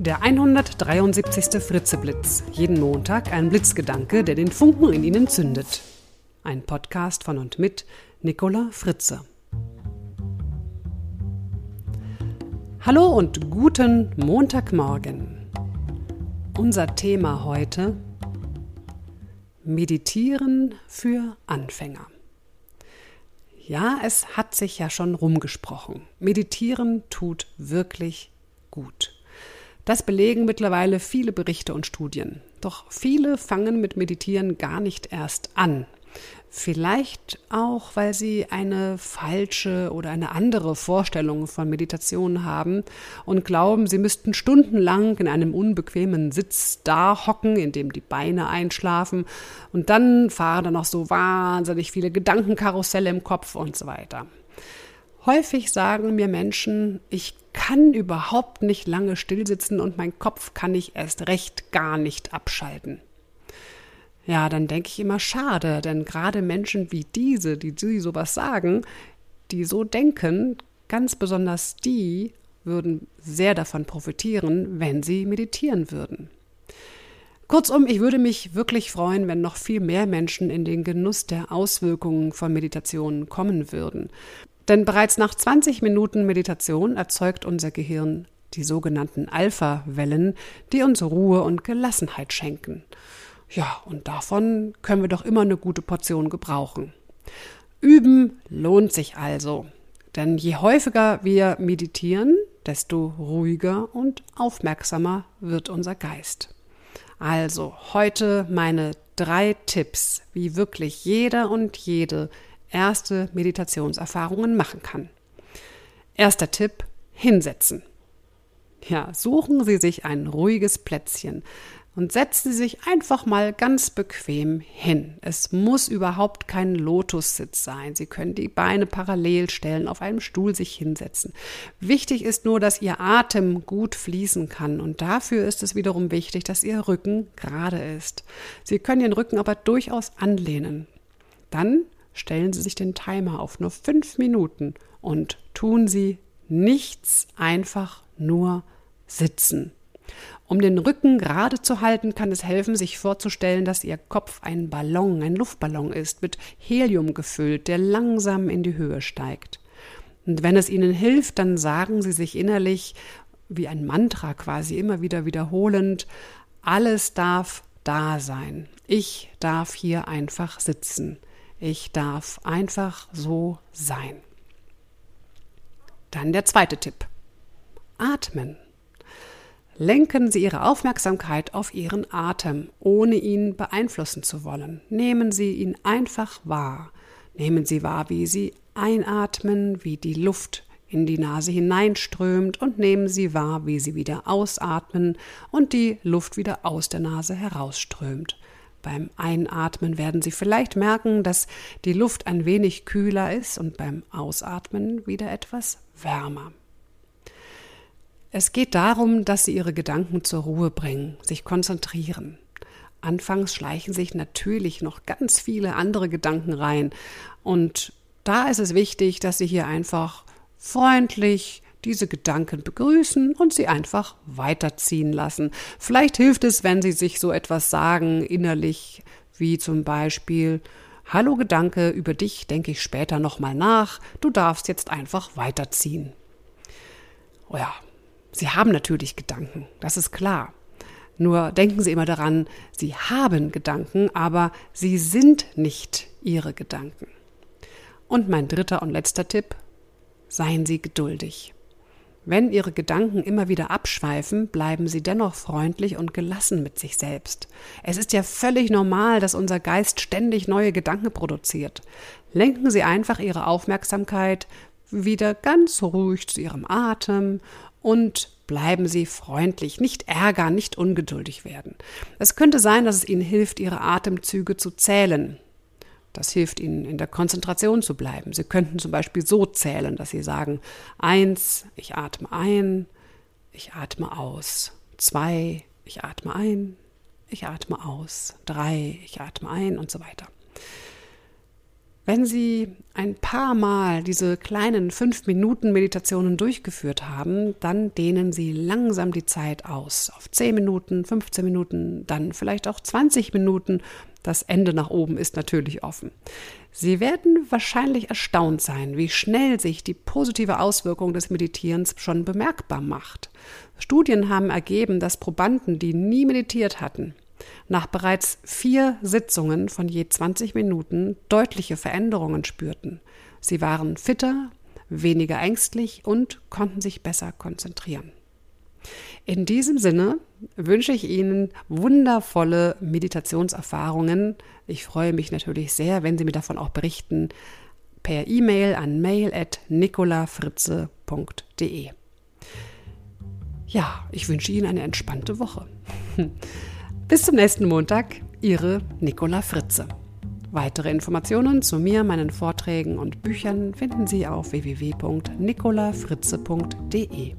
Der 173. Fritzeblitz. Jeden Montag ein Blitzgedanke, der den Funken in Ihnen zündet. Ein Podcast von und mit Nicola Fritze. Hallo und guten Montagmorgen. Unser Thema heute Meditieren für Anfänger. Ja, es hat sich ja schon rumgesprochen. Meditieren tut wirklich gut. Das belegen mittlerweile viele Berichte und Studien. Doch viele fangen mit Meditieren gar nicht erst an. Vielleicht auch, weil sie eine falsche oder eine andere Vorstellung von Meditation haben und glauben, sie müssten stundenlang in einem unbequemen Sitz da hocken, in dem die Beine einschlafen und dann fahren dann noch so wahnsinnig viele Gedankenkarusselle im Kopf und so weiter. Häufig sagen mir Menschen, ich kann überhaupt nicht lange stillsitzen und mein Kopf kann ich erst recht gar nicht abschalten. Ja, dann denke ich immer schade, denn gerade Menschen wie diese, die, die sowas sagen, die so denken, ganz besonders die, würden sehr davon profitieren, wenn sie meditieren würden. Kurzum, ich würde mich wirklich freuen, wenn noch viel mehr Menschen in den Genuss der Auswirkungen von Meditationen kommen würden. Denn bereits nach 20 Minuten Meditation erzeugt unser Gehirn die sogenannten Alpha-Wellen, die uns Ruhe und Gelassenheit schenken. Ja, und davon können wir doch immer eine gute Portion gebrauchen. Üben lohnt sich also, denn je häufiger wir meditieren, desto ruhiger und aufmerksamer wird unser Geist. Also heute meine drei Tipps, wie wirklich jeder und jede erste Meditationserfahrungen machen kann. Erster Tipp, hinsetzen. Ja, suchen Sie sich ein ruhiges Plätzchen und setzen Sie sich einfach mal ganz bequem hin. Es muss überhaupt kein Lotussitz sein. Sie können die Beine parallel stellen, auf einem Stuhl sich hinsetzen. Wichtig ist nur, dass Ihr Atem gut fließen kann und dafür ist es wiederum wichtig, dass Ihr Rücken gerade ist. Sie können Ihren Rücken aber durchaus anlehnen. Dann stellen Sie sich den Timer auf nur fünf Minuten und tun Sie nichts, einfach nur sitzen. Um den Rücken gerade zu halten, kann es helfen, sich vorzustellen, dass Ihr Kopf ein Ballon, ein Luftballon ist, mit Helium gefüllt, der langsam in die Höhe steigt. Und wenn es Ihnen hilft, dann sagen Sie sich innerlich, wie ein Mantra quasi immer wieder wiederholend, alles darf da sein. Ich darf hier einfach sitzen. Ich darf einfach so sein. Dann der zweite Tipp. Atmen. Lenken Sie Ihre Aufmerksamkeit auf Ihren Atem, ohne ihn beeinflussen zu wollen. Nehmen Sie ihn einfach wahr. Nehmen Sie wahr, wie Sie einatmen, wie die Luft in die Nase hineinströmt und nehmen Sie wahr, wie Sie wieder ausatmen und die Luft wieder aus der Nase herausströmt. Beim Einatmen werden Sie vielleicht merken, dass die Luft ein wenig kühler ist und beim Ausatmen wieder etwas wärmer. Es geht darum, dass Sie Ihre Gedanken zur Ruhe bringen, sich konzentrieren. Anfangs schleichen sich natürlich noch ganz viele andere Gedanken rein und da ist es wichtig, dass Sie hier einfach freundlich, diese Gedanken begrüßen und sie einfach weiterziehen lassen. Vielleicht hilft es, wenn Sie sich so etwas sagen innerlich, wie zum Beispiel Hallo Gedanke, über dich denke ich später nochmal nach, du darfst jetzt einfach weiterziehen. Oh ja, Sie haben natürlich Gedanken, das ist klar. Nur denken Sie immer daran, Sie haben Gedanken, aber sie sind nicht Ihre Gedanken. Und mein dritter und letzter Tipp, seien Sie geduldig. Wenn Ihre Gedanken immer wieder abschweifen, bleiben Sie dennoch freundlich und gelassen mit sich selbst. Es ist ja völlig normal, dass unser Geist ständig neue Gedanken produziert. Lenken Sie einfach Ihre Aufmerksamkeit wieder ganz ruhig zu Ihrem Atem und bleiben Sie freundlich, nicht ärgern, nicht ungeduldig werden. Es könnte sein, dass es Ihnen hilft, Ihre Atemzüge zu zählen. Das hilft Ihnen, in der Konzentration zu bleiben. Sie könnten zum Beispiel so zählen, dass Sie sagen, eins, ich atme ein, ich atme aus. Zwei, ich atme ein, ich atme aus. Drei, ich atme ein und so weiter. Wenn Sie ein paar Mal diese kleinen 5-Minuten-Meditationen durchgeführt haben, dann dehnen Sie langsam die Zeit aus. Auf 10 Minuten, 15 Minuten, dann vielleicht auch 20 Minuten. Das Ende nach oben ist natürlich offen. Sie werden wahrscheinlich erstaunt sein, wie schnell sich die positive Auswirkung des Meditierens schon bemerkbar macht. Studien haben ergeben, dass Probanden, die nie meditiert hatten, nach bereits vier Sitzungen von je 20 Minuten deutliche Veränderungen spürten. Sie waren fitter, weniger ängstlich und konnten sich besser konzentrieren. In diesem Sinne wünsche ich Ihnen wundervolle Meditationserfahrungen. Ich freue mich natürlich sehr, wenn Sie mir davon auch berichten, per E-Mail an mail.nicolafritze.de. Ja, ich wünsche Ihnen eine entspannte Woche. Bis zum nächsten Montag, Ihre Nicola Fritze. Weitere Informationen zu mir, meinen Vorträgen und Büchern finden Sie auf www.nicolafritze.de.